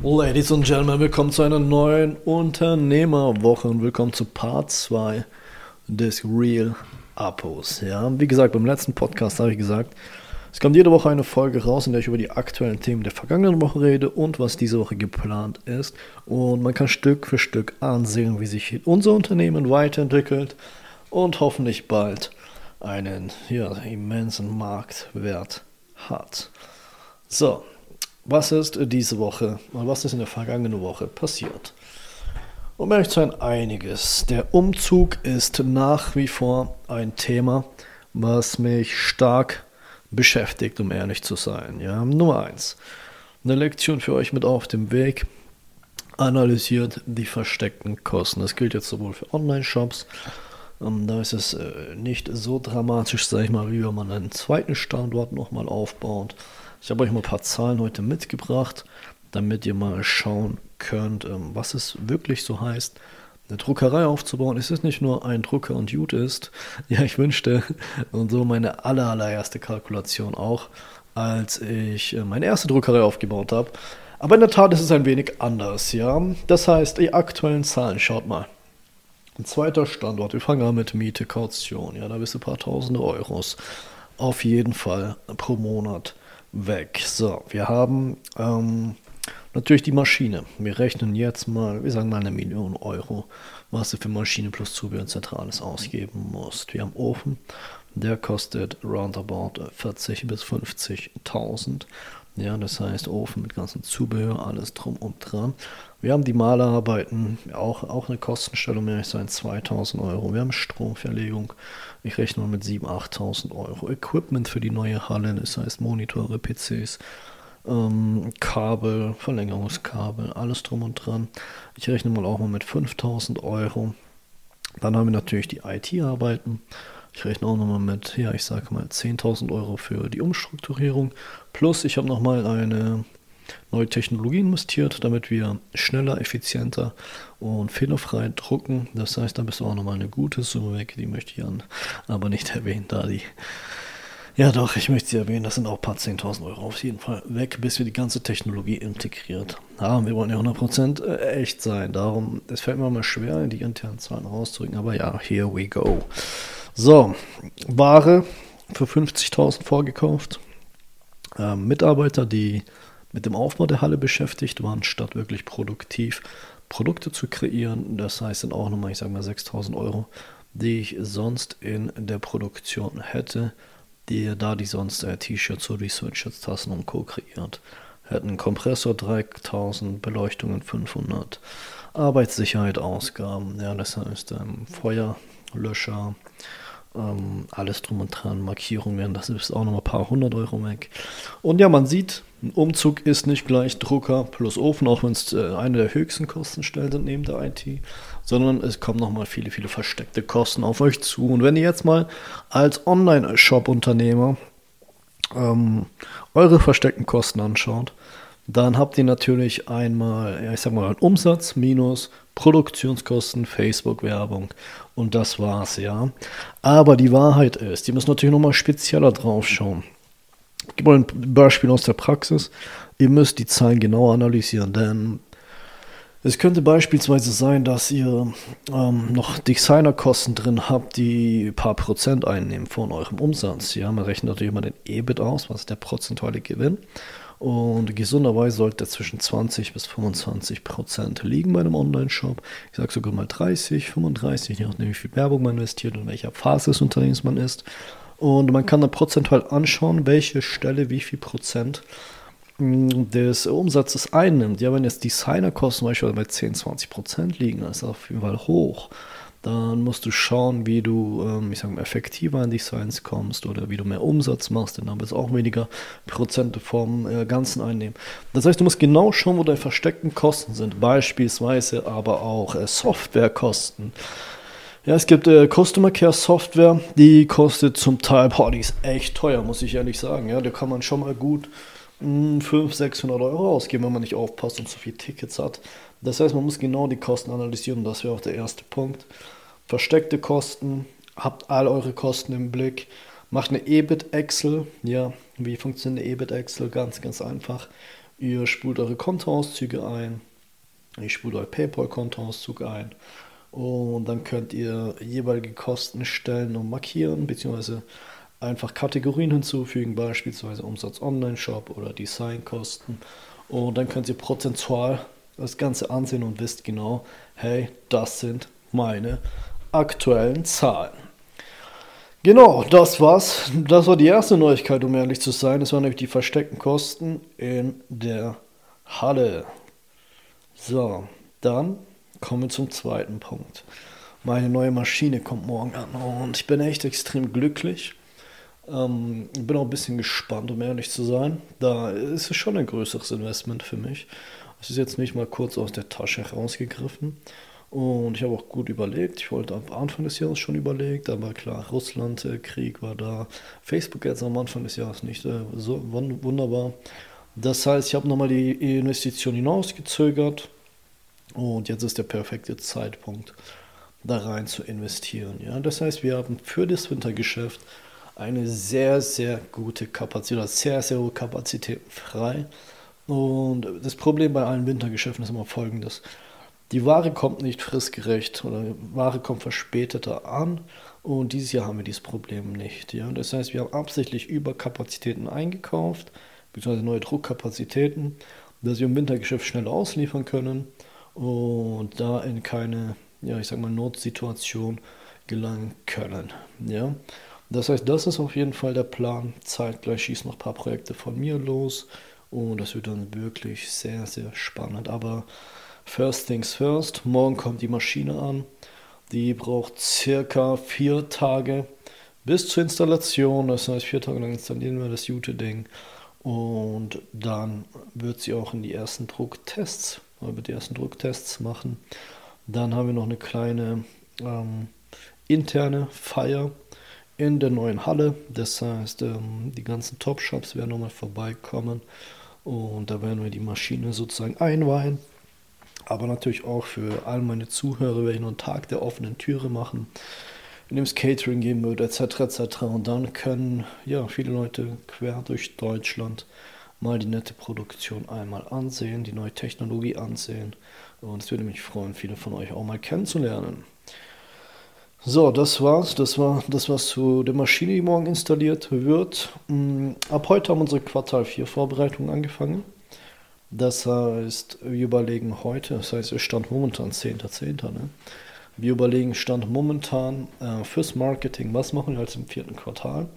Ladies and Gentlemen, willkommen zu einer neuen Unternehmerwoche und willkommen zu Part 2 des Real Appos. Ja, wie gesagt, beim letzten Podcast habe ich gesagt, es kommt jede Woche eine Folge raus, in der ich über die aktuellen Themen der vergangenen Woche rede und was diese Woche geplant ist. Und man kann Stück für Stück ansehen, wie sich unser Unternehmen weiterentwickelt und hoffentlich bald einen ja, immensen Marktwert hat. So, was ist diese Woche und was ist in der vergangenen Woche passiert? Um ehrlich zu sein, einiges. Der Umzug ist nach wie vor ein Thema, was mich stark beschäftigt, um ehrlich zu sein. Ja, Nummer eins. Eine Lektion für euch mit auf dem Weg. Analysiert die versteckten Kosten. Das gilt jetzt sowohl für Online-Shops, ähm, da ist es äh, nicht so dramatisch, sag ich mal, wie wenn man einen zweiten Standort nochmal aufbaut. Ich habe euch mal ein paar Zahlen heute mitgebracht, damit ihr mal schauen könnt, ähm, was es wirklich so heißt, eine Druckerei aufzubauen. Es ist nicht nur ein Drucker und gut ist. Ja, ich wünschte, und so meine aller, allererste Kalkulation auch, als ich äh, meine erste Druckerei aufgebaut habe. Aber in der Tat ist es ein wenig anders, ja. Das heißt, die aktuellen Zahlen, schaut mal. Ein zweiter Standort, wir fangen an mit Miete, Kaution, ja, da bist du ein paar tausende Euros auf jeden Fall pro Monat weg. So, wir haben ähm, natürlich die Maschine. Wir rechnen jetzt mal, wir sagen mal eine Million Euro, was du für Maschine plus Zubehör etc. alles ausgeben musst. Wir haben Ofen, der kostet roundabout 40 bis 50.000. Ja, das heißt Ofen mit ganzem Zubehör, alles drum und dran. Wir haben die Malerarbeiten, auch, auch eine Kostenstellung, mehr ich sein, 2000 Euro. Wir haben Stromverlegung, ich rechne mal mit 7.000, 8.000 Euro. Equipment für die neue Halle, das heißt Monitore, PCs, ähm, Kabel, Verlängerungskabel, alles drum und dran. Ich rechne mal auch mal mit 5000 Euro. Dann haben wir natürlich die IT-Arbeiten. Ich rechne auch nochmal mit, ja, ich sage mal 10.000 Euro für die Umstrukturierung. Plus, ich habe nochmal eine neue Technologie investiert, damit wir schneller, effizienter und fehlerfrei drucken. Das heißt, da bist du auch nochmal eine gute Summe weg. Die möchte ich an, aber nicht erwähnen, da die. Ja, doch, ich möchte sie erwähnen, das sind auch ein paar 10.000 Euro auf jeden Fall weg, bis wir die ganze Technologie integriert haben. Wir wollen ja 100% äh, echt sein. Darum, es fällt mir mal schwer, die internen Zahlen rauszudrücken, aber ja, here we go. So, Ware für 50.000 vorgekauft. Ähm, Mitarbeiter, die mit dem Aufbau der Halle beschäftigt waren, statt wirklich produktiv Produkte zu kreieren. Das heißt dann auch nochmal, ich sage mal 6.000 Euro, die ich sonst in der Produktion hätte, die da die sonst äh, T-Shirts, Research Tassen und Co. kreiert. Hätten Kompressor 3000, Beleuchtungen 500, Arbeitssicherheit Ausgaben, ja, das heißt ähm, Feuerlöscher, ähm, alles drum und dran, Markierungen, das ist auch noch ein paar hundert Euro weg. Und ja, man sieht, ein Umzug ist nicht gleich Drucker plus Ofen, auch wenn es äh, eine der höchsten Kostenstellen sind neben der IT, sondern es kommen nochmal viele, viele versteckte Kosten auf euch zu. Und wenn ihr jetzt mal als Online-Shop-Unternehmer ähm, eure versteckten Kosten anschaut, dann habt ihr natürlich einmal, ja, ich sag mal, Umsatz minus Produktionskosten, Facebook-Werbung und das war's, ja. Aber die Wahrheit ist, ihr müsst natürlich nochmal spezieller drauf schauen. Ich gebe mal ein Beispiel aus der Praxis. Ihr müsst die Zahlen genau analysieren, denn es könnte beispielsweise sein, dass ihr ähm, noch Designerkosten drin habt, die ein paar Prozent einnehmen von eurem Umsatz. Ja, man rechnet natürlich immer den EBIT aus, was ist der prozentuale Gewinn. Und gesunderweise sollte er zwischen 20 bis 25 Prozent liegen bei einem Online-Shop. Ich sage sogar mal 30, 35, je nachdem, wie viel Werbung man investiert und in welcher Phase des Unternehmens man ist. Und man kann dann prozentual anschauen, welche Stelle wie viel Prozent hm, des Umsatzes einnimmt. Ja, wenn jetzt Designerkosten zum Beispiel bei 10, 20 Prozent liegen, das ist auf jeden Fall hoch dann musst du schauen, wie du, ähm, ich sag mal, effektiver an die Science kommst oder wie du mehr Umsatz machst, denn dann wirst du auch weniger Prozente vom äh, Ganzen einnehmen. Das heißt, du musst genau schauen, wo deine versteckten Kosten sind, beispielsweise aber auch äh, Softwarekosten. Ja, es gibt äh, Customer Care Software, die kostet zum Teil, boah, die ist echt teuer, muss ich ehrlich sagen. Ja, da kann man schon mal gut 500, 600 Euro ausgeben, wenn man nicht aufpasst und zu viele Tickets hat. Das heißt, man muss genau die Kosten analysieren. Das wäre auch der erste Punkt. Versteckte Kosten, habt all eure Kosten im Blick. Macht eine EBIT-Excel. Ja, wie funktioniert eine EBIT-Excel? Ganz, ganz einfach. Ihr spult eure Kontoauszüge ein, ich spule euer PayPal-Kontoauszug ein und dann könnt ihr jeweilige Kosten stellen und markieren, beziehungsweise einfach Kategorien hinzufügen, beispielsweise Umsatz Online-Shop oder Designkosten. Und dann könnt ihr prozentual das Ganze ansehen und wisst genau, hey, das sind meine aktuellen Zahlen. Genau, das war's. Das war die erste Neuigkeit, um ehrlich zu sein. Das waren nämlich die versteckten Kosten in der Halle. So, dann kommen wir zum zweiten Punkt. Meine neue Maschine kommt morgen an und ich bin echt extrem glücklich. Ähm, bin auch ein bisschen gespannt, um ehrlich zu sein. Da ist es schon ein größeres Investment für mich. Es ist jetzt nicht mal kurz aus der Tasche rausgegriffen. Und ich habe auch gut überlegt. Ich wollte am Anfang des Jahres schon überlegt, aber klar, Russland-Krieg war da. Facebook jetzt am Anfang des Jahres nicht äh, so wunderbar. Das heißt, ich habe nochmal die Investition hinausgezögert und jetzt ist der perfekte Zeitpunkt, da rein zu investieren. Ja? Das heißt, wir haben für das Wintergeschäft eine sehr, sehr gute Kapazität, sehr, sehr hohe Kapazität frei. Und das Problem bei allen Wintergeschäften ist immer folgendes. Die Ware kommt nicht fristgerecht oder die Ware kommt verspäteter an und dieses Jahr haben wir dieses Problem nicht. Ja? Das heißt, wir haben absichtlich Überkapazitäten eingekauft, beziehungsweise neue Druckkapazitäten, dass wir im Wintergeschäft schnell ausliefern können und da in keine, ja, ich sag mal, Notsituation gelangen können. Ja? Das heißt, das ist auf jeden Fall der Plan. Zeitgleich schießen noch ein paar Projekte von mir los und das wird dann wirklich sehr, sehr spannend. Aber first things first, morgen kommt die Maschine an. Die braucht circa vier Tage bis zur Installation. Das heißt, vier Tage lang installieren wir das Jute-Ding. Und dann wird sie auch in die ersten Drucktests, wird die ersten Drucktests machen. Dann haben wir noch eine kleine ähm, interne Feier in der neuen Halle. Das heißt, ähm, die ganzen Top-Shops werden nochmal vorbeikommen und da werden wir die Maschine sozusagen einweihen. Aber natürlich auch für all meine Zuhörer werde ich noch einen Tag der offenen Türe machen, in dem es Catering geben wird, etc. etc. Und dann können ja viele Leute quer durch Deutschland mal die nette Produktion einmal ansehen, die neue Technologie ansehen. Und es würde mich freuen, viele von euch auch mal kennenzulernen. So, das war's. Das war das, was zu der Maschine, die morgen installiert wird. Mm, ab heute haben unsere Quartal 4 Vorbereitungen angefangen. Das heißt, wir überlegen heute, das heißt, es stand momentan 10.10. Ne? Wir überlegen Stand momentan äh, fürs Marketing, was machen wir als im vierten Quartal.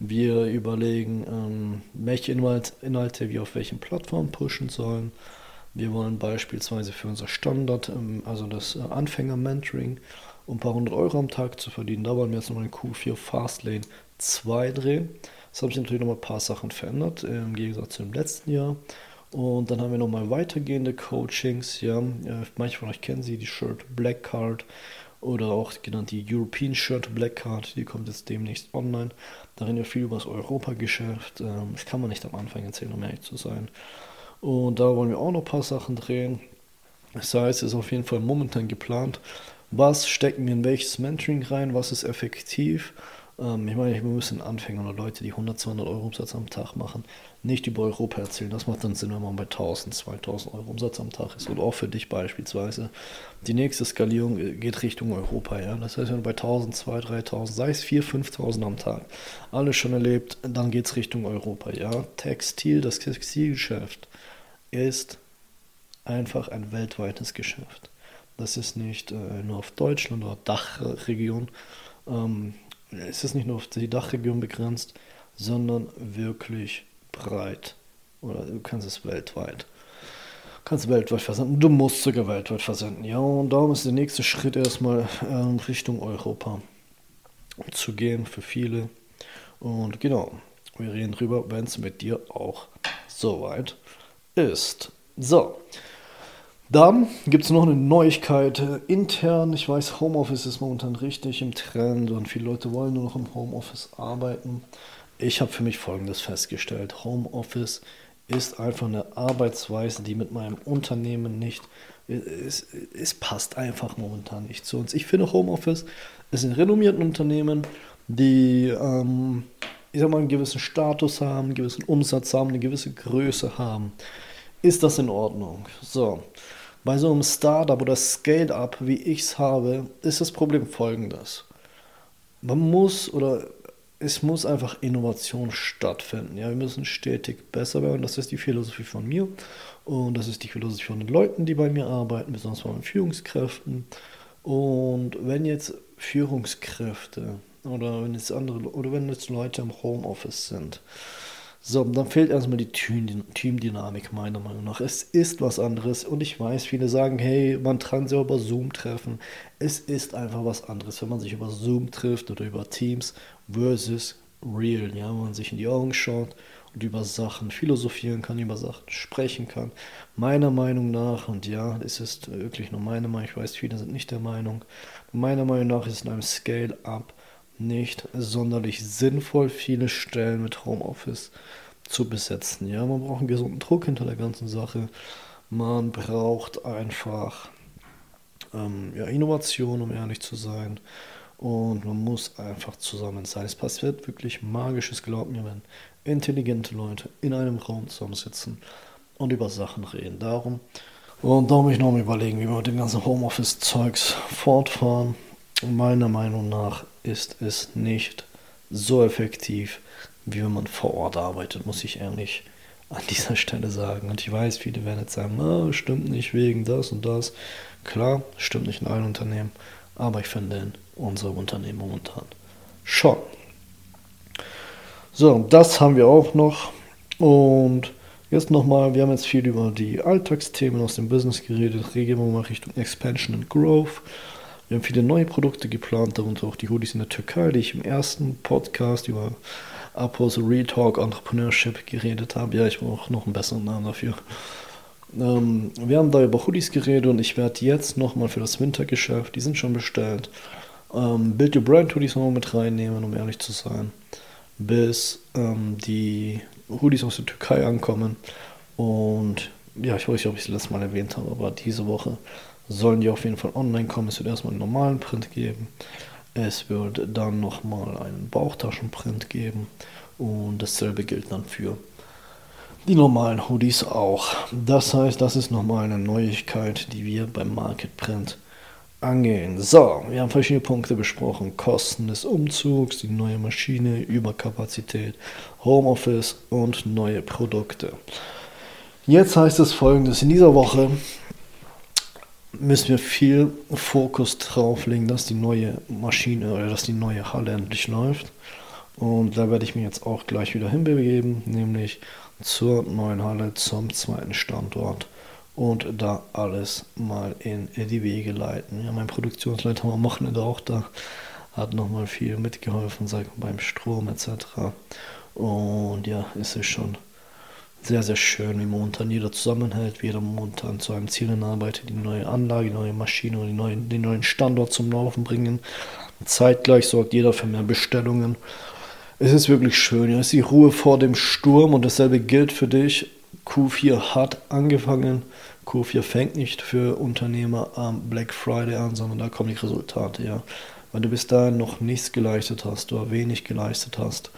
Wir überlegen, ähm, welche Inhalt, Inhalte wir auf welchen Plattformen pushen sollen. Wir wollen beispielsweise für unser Standard, ähm, also das äh, Anfänger-Mentoring, um ein paar hundert Euro am Tag zu verdienen. Da wollen wir jetzt nochmal einen Q4 Fastlane 2 drehen. Das habe ich natürlich nochmal ein paar Sachen verändert im Gegensatz zum letzten Jahr. Und dann haben wir nochmal weitergehende Coachings. Ja, manche von euch kennen sie, die Shirt Black Card oder auch genannt die European Shirt Black Card. Die kommt jetzt demnächst online. Darin ja viel über das Europageschäft. Ähm, das kann man nicht am Anfang erzählen, um ehrlich zu sein. Und da wollen wir auch noch ein paar Sachen drehen. Das heißt, es ist auf jeden Fall momentan geplant, was stecken wir in welches Mentoring rein, was ist effektiv. Ähm, ich meine, wir müssen Anfänger oder Leute, die 100, 200 Euro Umsatz am Tag machen, nicht über Europa erzählen. Das macht dann Sinn, wenn man bei 1000, 2000 Euro Umsatz am Tag ist. Oder auch für dich beispielsweise. Die nächste Skalierung äh, geht Richtung Europa. Ja? Das heißt, wenn du bei 1000, 2000, 3000, sei es 4.000, 5.000 am Tag, alles schon erlebt, dann geht es Richtung Europa. Ja? Textil, das Textilgeschäft ist einfach ein weltweites Geschäft. Das ist nicht äh, nur auf Deutschland oder Dachregion. Ähm, es ist nicht nur auf die Dachregion begrenzt, sondern wirklich breit. Oder du kannst es weltweit. Kannst weltweit versenden. Du musst sogar weltweit versenden. Ja, und darum ist der nächste Schritt erstmal ähm, Richtung Europa zu gehen für viele. Und genau, wir reden drüber, wenn es mit dir auch soweit ist. So, dann gibt es noch eine Neuigkeit äh, intern. Ich weiß, Homeoffice ist momentan richtig im Trend und viele Leute wollen nur noch im Homeoffice arbeiten. Ich habe für mich Folgendes festgestellt. Homeoffice ist einfach eine Arbeitsweise, die mit meinem Unternehmen nicht, es, es passt einfach momentan nicht zu uns. Ich finde Homeoffice ist ein renommierten Unternehmen, die, ähm, ich sag mal, einen gewissen Status haben, einen gewissen Umsatz haben, eine gewisse Größe haben ist das in Ordnung. So, bei so einem Startup oder Scale-up, wie ich es habe, ist das Problem folgendes. Man muss oder es muss einfach Innovation stattfinden. Ja, wir müssen stetig besser werden. Das ist die Philosophie von mir und das ist die Philosophie von den Leuten, die bei mir arbeiten, besonders von den Führungskräften. Und wenn jetzt Führungskräfte oder wenn jetzt andere oder wenn jetzt Leute im Homeoffice sind, so, dann fehlt erstmal die Teamdynamik meiner Meinung nach. Es ist was anderes und ich weiß, viele sagen, hey, man kann sich über Zoom treffen. Es ist einfach was anderes, wenn man sich über Zoom trifft oder über Teams versus real, ja, wenn man sich in die Augen schaut und über Sachen philosophieren kann, über Sachen sprechen kann. Meiner Meinung nach, und ja, es ist wirklich nur meine Meinung, ich weiß, viele sind nicht der Meinung, meiner Meinung nach ist in einem Scale-Up nicht sonderlich sinnvoll, viele Stellen mit Homeoffice zu besetzen. Ja, man braucht einen gesunden Druck hinter der ganzen Sache. Man braucht einfach ähm, ja, Innovation, um ehrlich zu sein. Und man muss einfach zusammen sein. Es passiert wirklich Magisches, glaubt mir, wenn intelligente Leute in einem Raum zusammensitzen und über Sachen reden. Darum. Und da muss ich noch mal überlegen, wie wir mit dem ganzen Homeoffice-Zeugs fortfahren. Meiner Meinung nach ist es nicht so effektiv, wie wenn man vor Ort arbeitet, muss ich ehrlich an dieser Stelle sagen. Und ich weiß, viele werden jetzt sagen, oh, stimmt nicht wegen das und das. Klar, stimmt nicht in allen Unternehmen, aber ich finde in unserem Unternehmen momentan schon. So, das haben wir auch noch. Und jetzt nochmal, wir haben jetzt viel über die Alltagsthemen aus dem Business geredet. Gehen wir mal Richtung Expansion and Growth. Wir haben viele neue Produkte geplant, darunter auch die Hoodies in der Türkei, die ich im ersten Podcast über Apos Real Talk Entrepreneurship geredet habe. Ja, ich brauche noch einen besseren Namen dafür. Ähm, wir haben da über Hoodies geredet und ich werde jetzt nochmal für das Wintergeschäft, die sind schon bestellt, ähm, Build Your Brand Hoodies nochmal mit reinnehmen, um ehrlich zu sein, bis ähm, die Hoodies aus der Türkei ankommen. Und ja, ich weiß nicht, ob ich es letztes Mal erwähnt habe, aber diese Woche sollen die auf jeden Fall online kommen. Es wird erstmal einen normalen Print geben. Es wird dann nochmal einen Bauchtaschenprint geben. Und dasselbe gilt dann für die normalen Hoodies auch. Das heißt, das ist nochmal eine Neuigkeit, die wir beim Market Print angehen. So, wir haben verschiedene Punkte besprochen. Kosten des Umzugs, die neue Maschine, Überkapazität, Homeoffice und neue Produkte. Jetzt heißt es folgendes. In dieser Woche müssen wir viel Fokus drauf legen, dass die neue Maschine oder dass die neue Halle endlich läuft. Und da werde ich mich jetzt auch gleich wieder hinbegeben, nämlich zur neuen Halle, zum zweiten Standort und da alles mal in die Wege leiten. Ja, mein Produktionsleiter am Wochenende auch da hat nochmal viel mitgeholfen, sag beim Strom etc. Und ja, ist es schon sehr, sehr schön, wie momentan jeder zusammenhält, wie jeder momentan zu einem Ziel hinarbeitet, die neue Anlage, die neue Maschine und die neuen, den neuen Standort zum Laufen bringen. Zeitgleich sorgt jeder für mehr Bestellungen. Es ist wirklich schön, es ist die Ruhe vor dem Sturm und dasselbe gilt für dich. Q4 hat angefangen. Q4 fängt nicht für Unternehmer am Black Friday an, sondern da kommen die Resultate, ja. Weil du bis dahin noch nichts geleistet hast oder wenig geleistet hast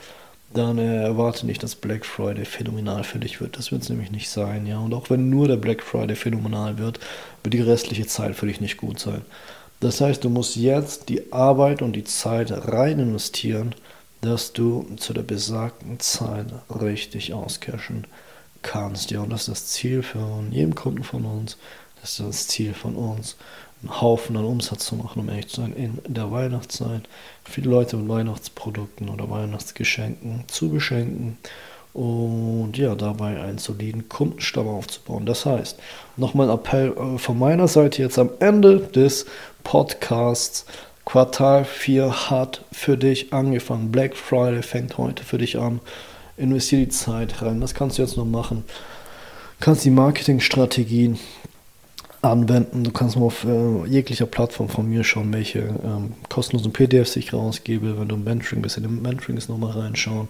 dann äh, erwarte nicht, dass Black Friday phänomenal für dich wird. Das wird es nämlich nicht sein, ja. Und auch wenn nur der Black Friday phänomenal wird, wird die restliche Zeit für dich nicht gut sein. Das heißt, du musst jetzt die Arbeit und die Zeit rein investieren, dass du zu der besagten Zeit richtig auscashen kannst. Ja, und das ist das Ziel von jedem Kunden von uns. Das ist das Ziel von uns einen Haufen an Umsatz zu machen, um ehrlich zu sein, in der Weihnachtszeit. Viele Leute mit Weihnachtsprodukten oder Weihnachtsgeschenken zu beschenken und ja, dabei einen soliden Kundenstamm aufzubauen. Das heißt, nochmal ein Appell äh, von meiner Seite jetzt am Ende des Podcasts. Quartal 4 hat für dich angefangen. Black Friday fängt heute für dich an. Investiere die Zeit rein. Das kannst du jetzt noch machen. Kannst die Marketingstrategien anwenden. Du kannst mal auf äh, jeglicher Plattform von mir schauen, welche ähm, kostenlosen PDFs ich rausgebe. Wenn du im Mentoring bist, in den Mentorings nochmal reinschauen.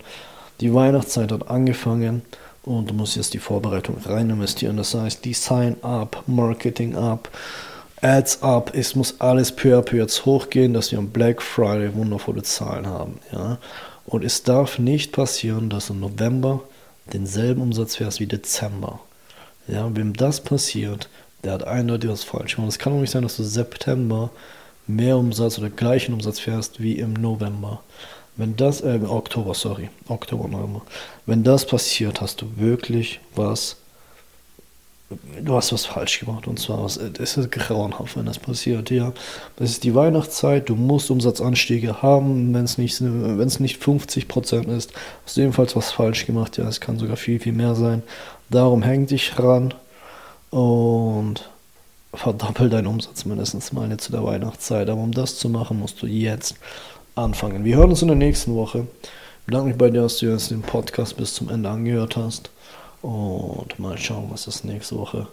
Die Weihnachtszeit hat angefangen und du musst jetzt die Vorbereitung rein investieren. Das heißt, Design up, Marketing up, Ads up. Es muss alles peu à peu jetzt hochgehen, dass wir am Black Friday wundervolle Zahlen haben. Ja? Und es darf nicht passieren, dass im November denselben Umsatz fährst wie Dezember. Ja, wem das passiert, der hat eindeutig was falsch gemacht. Es kann auch nicht sein, dass du September mehr Umsatz oder gleichen Umsatz fährst wie im November. Wenn das, äh, Oktober, sorry, Oktober, November. Wenn das passiert, hast du wirklich was, du hast was falsch gemacht. Und zwar, was, es ist grauenhaft, wenn das passiert, ja. Das ist die Weihnachtszeit, du musst Umsatzanstiege haben, wenn es nicht, es nicht 50% ist, hast du ebenfalls was falsch gemacht, ja. Es kann sogar viel, viel mehr sein. Darum häng dich ran und verdoppel deinen Umsatz mindestens mal jetzt zu der Weihnachtszeit. Aber um das zu machen, musst du jetzt anfangen. Wir hören uns in der nächsten Woche. Ich bedanke mich bei dir, dass du jetzt den Podcast bis zum Ende angehört hast. Und mal schauen, was es nächste Woche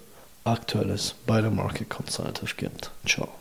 aktuelles bei der Market Consultative gibt. Ciao.